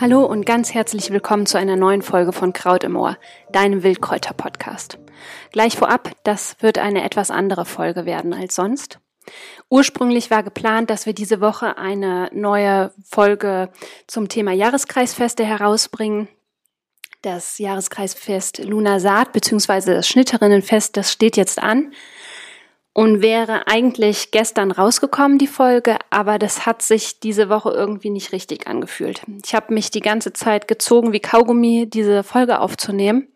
Hallo und ganz herzlich willkommen zu einer neuen Folge von Kraut im Ohr, deinem Wildkräuter-Podcast. Gleich vorab, das wird eine etwas andere Folge werden als sonst. Ursprünglich war geplant, dass wir diese Woche eine neue Folge zum Thema Jahreskreisfeste herausbringen. Das Jahreskreisfest Luna Saat bzw. das Schnitterinnenfest, das steht jetzt an und wäre eigentlich gestern rausgekommen, die Folge, aber das hat sich diese Woche irgendwie nicht richtig angefühlt. Ich habe mich die ganze Zeit gezogen wie Kaugummi, diese Folge aufzunehmen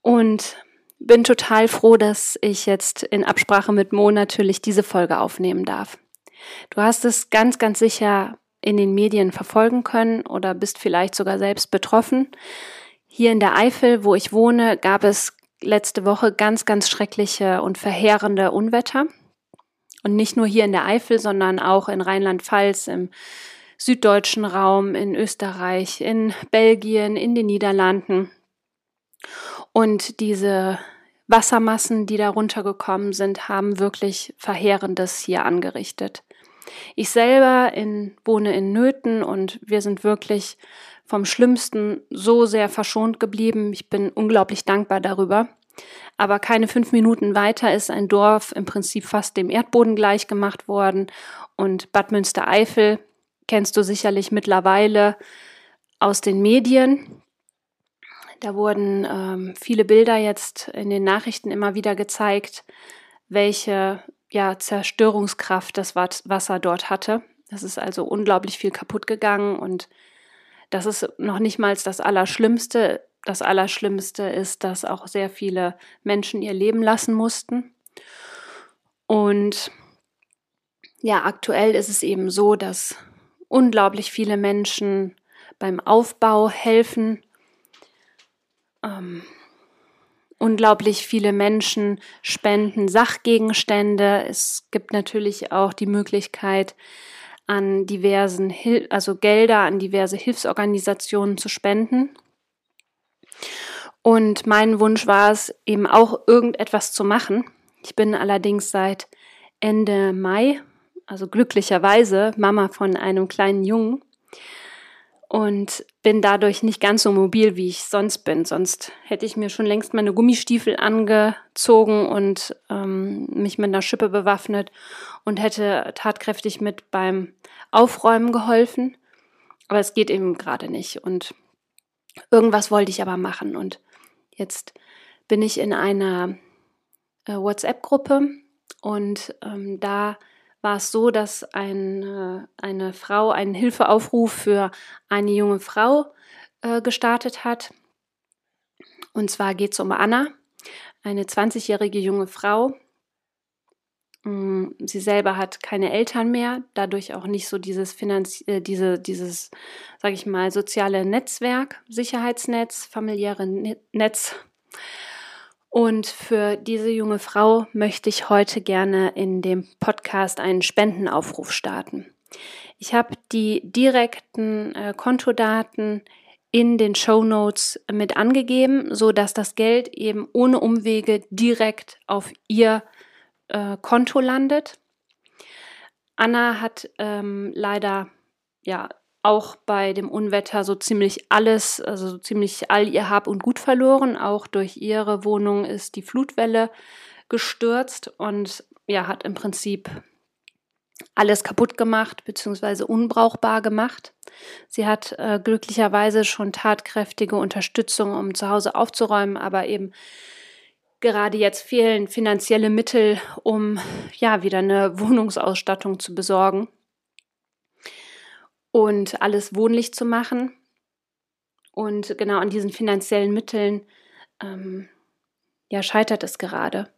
und bin total froh, dass ich jetzt in Absprache mit Mo natürlich diese Folge aufnehmen darf. Du hast es ganz, ganz sicher in den Medien verfolgen können oder bist vielleicht sogar selbst betroffen. Hier in der Eifel, wo ich wohne, gab es letzte Woche ganz, ganz schreckliche und verheerende Unwetter. Und nicht nur hier in der Eifel, sondern auch in Rheinland-Pfalz, im süddeutschen Raum, in Österreich, in Belgien, in den Niederlanden. Und diese Wassermassen, die da runtergekommen sind, haben wirklich Verheerendes hier angerichtet. Ich selber in, wohne in Nöten und wir sind wirklich vom Schlimmsten so sehr verschont geblieben. Ich bin unglaublich dankbar darüber. Aber keine fünf Minuten weiter ist ein Dorf im Prinzip fast dem Erdboden gleich gemacht worden. Und Bad Münstereifel kennst du sicherlich mittlerweile aus den Medien. Da wurden ähm, viele Bilder jetzt in den Nachrichten immer wieder gezeigt, welche ja, Zerstörungskraft das Wasser dort hatte. Das ist also unglaublich viel kaputt gegangen und das ist noch nicht mal das Allerschlimmste. Das Allerschlimmste ist, dass auch sehr viele Menschen ihr Leben lassen mussten. Und ja, aktuell ist es eben so, dass unglaublich viele Menschen beim Aufbau helfen. Ähm, unglaublich viele Menschen spenden Sachgegenstände. Es gibt natürlich auch die Möglichkeit, an diversen, Hil also Gelder an diverse Hilfsorganisationen zu spenden. Und mein Wunsch war es eben auch irgendetwas zu machen. Ich bin allerdings seit Ende Mai, also glücklicherweise Mama von einem kleinen Jungen und bin dadurch nicht ganz so mobil, wie ich sonst bin. Sonst hätte ich mir schon längst meine Gummistiefel angezogen und ähm, mich mit einer Schippe bewaffnet und hätte tatkräftig mit beim Aufräumen geholfen. Aber es geht eben gerade nicht. Und irgendwas wollte ich aber machen. Und jetzt bin ich in einer äh, WhatsApp-Gruppe und ähm, da war es so, dass eine, eine Frau einen Hilfeaufruf für eine junge Frau äh, gestartet hat. Und zwar geht es um Anna, eine 20-jährige junge Frau. Mm, sie selber hat keine Eltern mehr, dadurch auch nicht so dieses Finanz äh, diese, dieses, sage ich mal, soziale Netzwerk, Sicherheitsnetz, familiäre Netz. Und für diese junge Frau möchte ich heute gerne in dem Podcast einen Spendenaufruf starten. Ich habe die direkten äh, Kontodaten in den Show Notes mit angegeben, so dass das Geld eben ohne Umwege direkt auf ihr äh, Konto landet. Anna hat ähm, leider ja auch bei dem Unwetter so ziemlich alles, also so ziemlich all ihr Hab und Gut verloren. Auch durch ihre Wohnung ist die Flutwelle gestürzt und ja, hat im Prinzip alles kaputt gemacht bzw. unbrauchbar gemacht. Sie hat äh, glücklicherweise schon tatkräftige Unterstützung, um zu Hause aufzuräumen, aber eben gerade jetzt fehlen finanzielle Mittel, um ja wieder eine Wohnungsausstattung zu besorgen und alles wohnlich zu machen. Und genau an diesen finanziellen Mitteln ähm, ja, scheitert es gerade.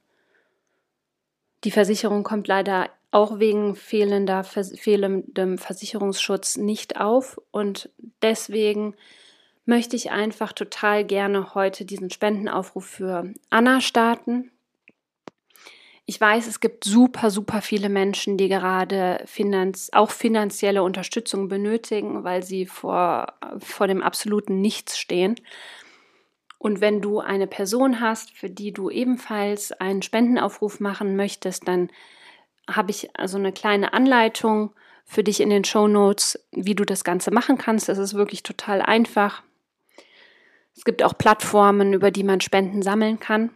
Die Versicherung kommt leider auch wegen fehlender, fehlendem Versicherungsschutz nicht auf. Und deswegen möchte ich einfach total gerne heute diesen Spendenaufruf für Anna starten. Ich weiß, es gibt super, super viele Menschen, die gerade finanz auch finanzielle Unterstützung benötigen, weil sie vor, vor dem absoluten Nichts stehen. Und wenn du eine Person hast, für die du ebenfalls einen Spendenaufruf machen möchtest, dann habe ich also eine kleine Anleitung für dich in den Show Notes, wie du das Ganze machen kannst. Es ist wirklich total einfach. Es gibt auch Plattformen, über die man Spenden sammeln kann.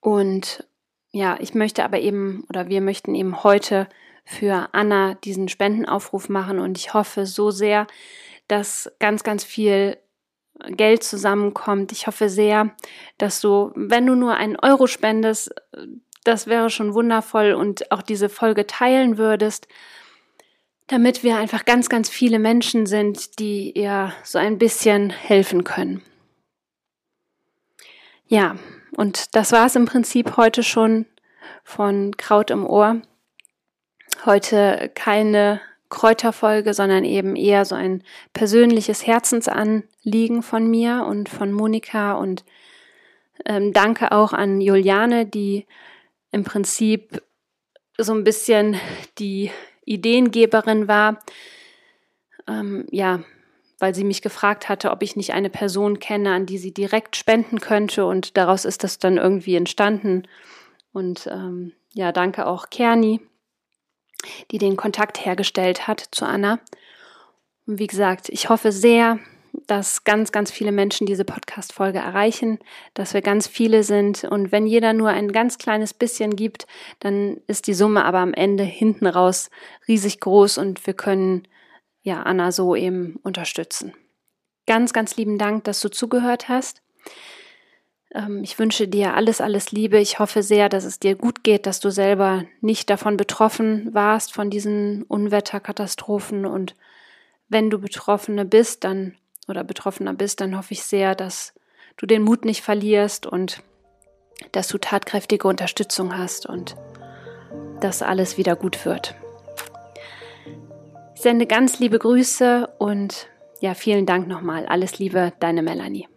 Und ja, ich möchte aber eben oder wir möchten eben heute für Anna diesen Spendenaufruf machen und ich hoffe so sehr, dass ganz, ganz viel Geld zusammenkommt. Ich hoffe sehr, dass du, wenn du nur einen Euro spendest, das wäre schon wundervoll und auch diese Folge teilen würdest, damit wir einfach ganz, ganz viele Menschen sind, die ihr so ein bisschen helfen können. Ja, und das war es im Prinzip heute schon von Kraut im Ohr. Heute keine Kräuterfolge, sondern eben eher so ein persönliches Herzensanliegen von mir und von Monika und ähm, danke auch an Juliane, die im Prinzip so ein bisschen die Ideengeberin war. Ähm, ja, weil sie mich gefragt hatte, ob ich nicht eine Person kenne, an die sie direkt spenden könnte. Und daraus ist das dann irgendwie entstanden. Und ähm, ja, danke auch Kerni, die den Kontakt hergestellt hat zu Anna. Und wie gesagt, ich hoffe sehr, dass ganz, ganz viele Menschen diese Podcast-Folge erreichen, dass wir ganz viele sind. Und wenn jeder nur ein ganz kleines bisschen gibt, dann ist die Summe aber am Ende hinten raus riesig groß und wir können ja Anna so eben unterstützen. Ganz, ganz lieben Dank, dass du zugehört hast. Ähm, ich wünsche dir alles, alles Liebe. Ich hoffe sehr, dass es dir gut geht, dass du selber nicht davon betroffen warst, von diesen Unwetterkatastrophen. Und wenn du Betroffene bist, dann oder Betroffener bist, dann hoffe ich sehr, dass du den Mut nicht verlierst und dass du tatkräftige Unterstützung hast und dass alles wieder gut wird. Sende ganz liebe Grüße und ja, vielen Dank nochmal. Alles Liebe, deine Melanie.